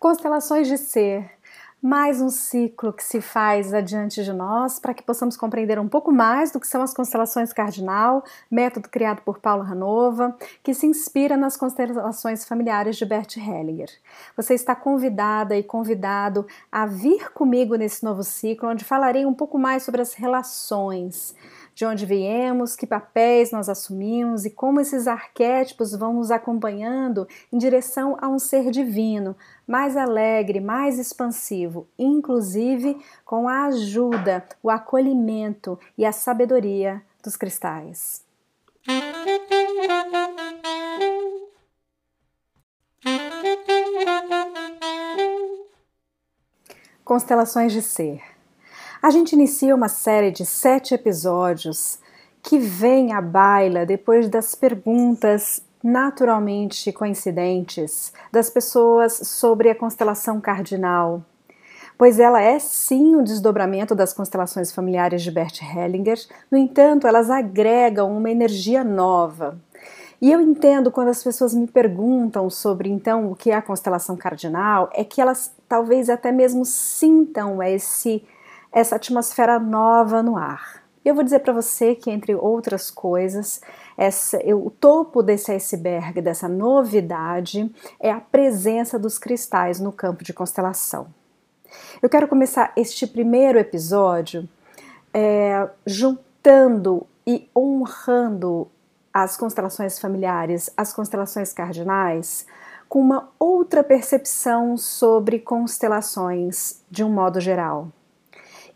Constelações de ser. Mais um ciclo que se faz adiante de nós para que possamos compreender um pouco mais do que são as constelações cardinal, método criado por Paulo Ranova, que se inspira nas constelações familiares de Bert Hellinger. Você está convidada e convidado a vir comigo nesse novo ciclo, onde falarei um pouco mais sobre as relações de onde viemos, que papéis nós assumimos e como esses arquétipos vão nos acompanhando em direção a um ser divino, mais alegre, mais expansivo, inclusive com a ajuda, o acolhimento e a sabedoria dos cristais. Constelações de Ser a gente inicia uma série de sete episódios que vem à baila depois das perguntas naturalmente coincidentes das pessoas sobre a constelação cardinal, pois ela é sim o desdobramento das constelações familiares de Bert Hellinger, no entanto, elas agregam uma energia nova. E eu entendo quando as pessoas me perguntam sobre então o que é a constelação cardinal, é que elas talvez até mesmo sintam esse essa atmosfera nova no ar. Eu vou dizer para você que, entre outras coisas, essa, o topo desse iceberg, dessa novidade, é a presença dos cristais no campo de constelação. Eu quero começar este primeiro episódio é, juntando e honrando as constelações familiares, as constelações cardinais, com uma outra percepção sobre constelações de um modo geral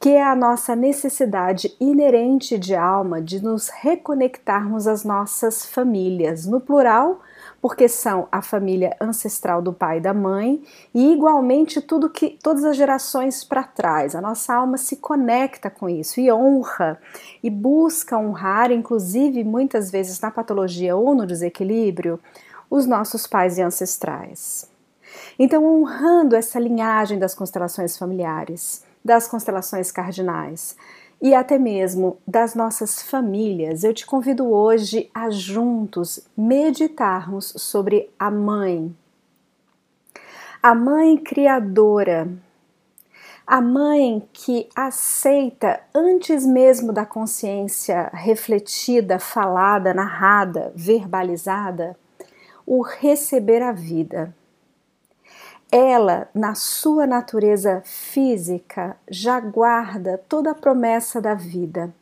que é a nossa necessidade inerente de alma de nos reconectarmos às nossas famílias, no plural, porque são a família ancestral do pai e da mãe, e igualmente tudo que todas as gerações para trás. A nossa alma se conecta com isso e honra e busca honrar, inclusive muitas vezes na patologia ou no desequilíbrio, os nossos pais e ancestrais. Então, honrando essa linhagem das constelações familiares, das constelações cardinais e até mesmo das nossas famílias, eu te convido hoje a juntos meditarmos sobre a mãe. A mãe criadora, a mãe que aceita antes mesmo da consciência refletida, falada, narrada, verbalizada, o receber a vida ela, na sua natureza física, já guarda toda a promessa da vida,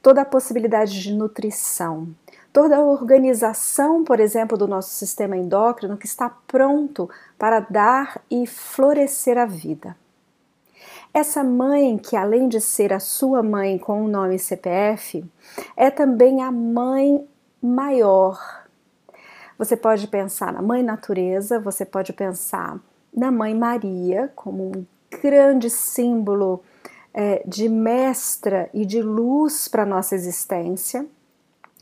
toda a possibilidade de nutrição, toda a organização, por exemplo, do nosso sistema endócrino que está pronto para dar e florescer a vida. Essa mãe, que além de ser a sua mãe com o nome CPF, é também a mãe maior. Você pode pensar na mãe natureza, você pode pensar na Mãe Maria como um grande símbolo é, de mestra e de luz para nossa existência,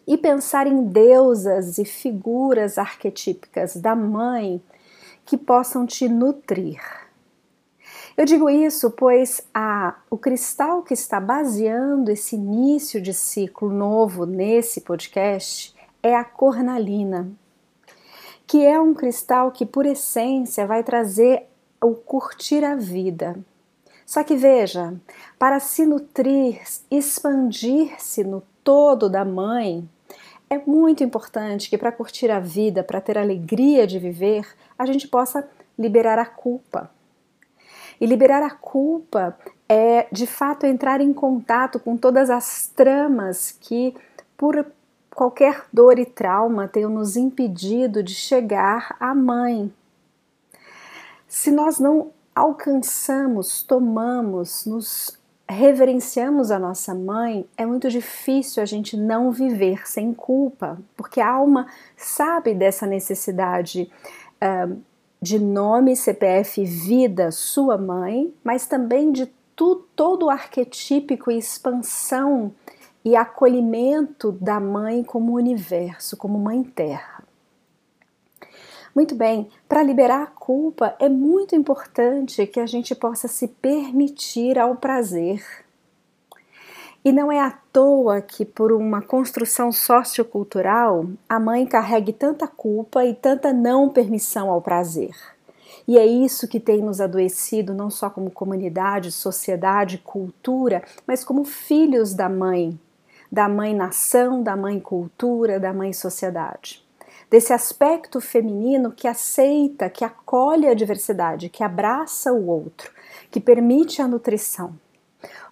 e pensar em deusas e figuras arquetípicas da mãe que possam te nutrir. Eu digo isso pois a, o cristal que está baseando esse início de ciclo novo nesse podcast é a cornalina que é um cristal que, por essência, vai trazer o curtir a vida. Só que veja, para se nutrir, expandir-se no todo da mãe, é muito importante que para curtir a vida, para ter alegria de viver, a gente possa liberar a culpa. E liberar a culpa é, de fato, entrar em contato com todas as tramas que, por qualquer dor e trauma tenham nos impedido de chegar à mãe. Se nós não alcançamos, tomamos, nos reverenciamos a nossa mãe, é muito difícil a gente não viver sem culpa, porque a alma sabe dessa necessidade uh, de nome, CPF, vida, sua mãe, mas também de tu, todo o arquetípico e expansão e acolhimento da mãe como universo, como mãe terra. Muito bem, para liberar a culpa é muito importante que a gente possa se permitir ao prazer. E não é à toa que, por uma construção sociocultural, a mãe carregue tanta culpa e tanta não permissão ao prazer. E é isso que tem nos adoecido, não só como comunidade, sociedade, cultura, mas como filhos da mãe, da mãe nação, da mãe cultura, da mãe sociedade. Desse aspecto feminino que aceita, que acolhe a diversidade, que abraça o outro, que permite a nutrição.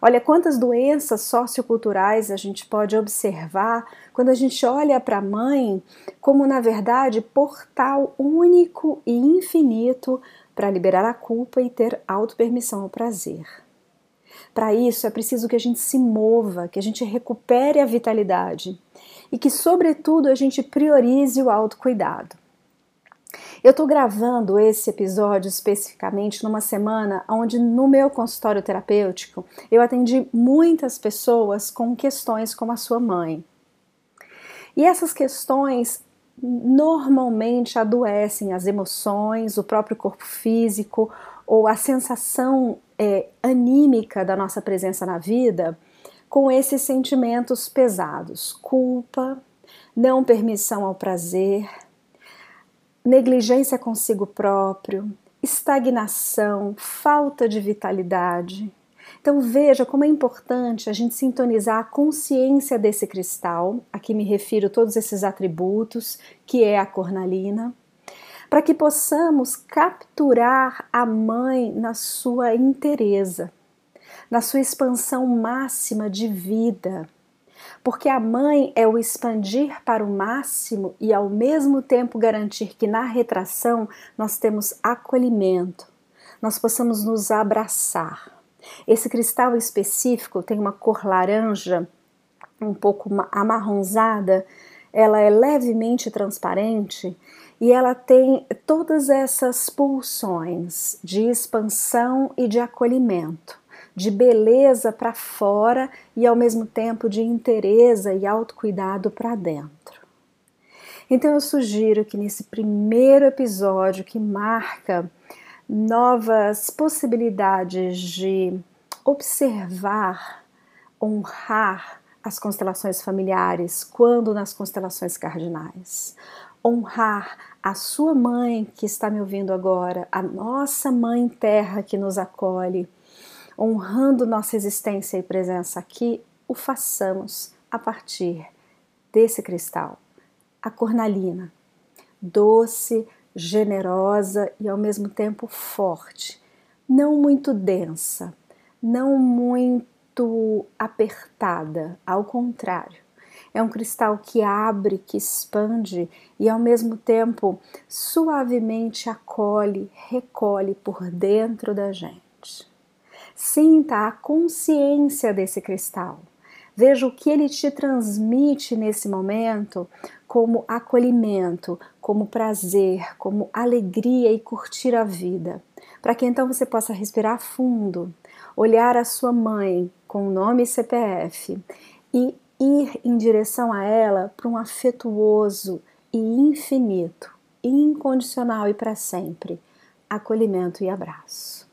Olha quantas doenças socioculturais a gente pode observar quando a gente olha para a mãe como, na verdade, portal único e infinito para liberar a culpa e ter autopermissão ao prazer. Para isso é preciso que a gente se mova, que a gente recupere a vitalidade e que, sobretudo, a gente priorize o autocuidado. Eu estou gravando esse episódio especificamente numa semana onde no meu consultório terapêutico eu atendi muitas pessoas com questões como a sua mãe. E essas questões normalmente adoecem as emoções, o próprio corpo físico ou a sensação é, anímica da nossa presença na vida com esses sentimentos pesados: culpa, não permissão ao prazer, negligência consigo próprio, estagnação, falta de vitalidade. Então veja como é importante a gente sintonizar a consciência desse cristal, aqui me refiro a todos esses atributos, que é a cornalina, para que possamos capturar a mãe na sua inteireza, na sua expansão máxima de vida, porque a mãe é o expandir para o máximo e ao mesmo tempo garantir que na retração nós temos acolhimento, nós possamos nos abraçar. Esse cristal específico tem uma cor laranja, um pouco amarronzada, ela é levemente transparente e ela tem todas essas pulsões de expansão e de acolhimento de beleza para fora e ao mesmo tempo de interesse e autocuidado para dentro. Então eu sugiro que nesse primeiro episódio que marca novas possibilidades de observar, honrar as constelações familiares quando nas constelações cardinais. Honrar a sua mãe que está me ouvindo agora, a nossa mãe terra que nos acolhe, honrando nossa existência e presença aqui, o façamos a partir desse cristal, a cornalina, doce, generosa e ao mesmo tempo forte, não muito densa, não muito apertada, ao contrário. É um cristal que abre, que expande e ao mesmo tempo suavemente acolhe, recolhe por dentro da gente. Sinta a consciência desse cristal. Veja o que ele te transmite nesse momento como acolhimento, como prazer, como alegria e curtir a vida. Para que então você possa respirar fundo, olhar a sua mãe com nome e CPF e ir em direção a ela para um afetuoso e infinito, incondicional e para sempre acolhimento e abraço.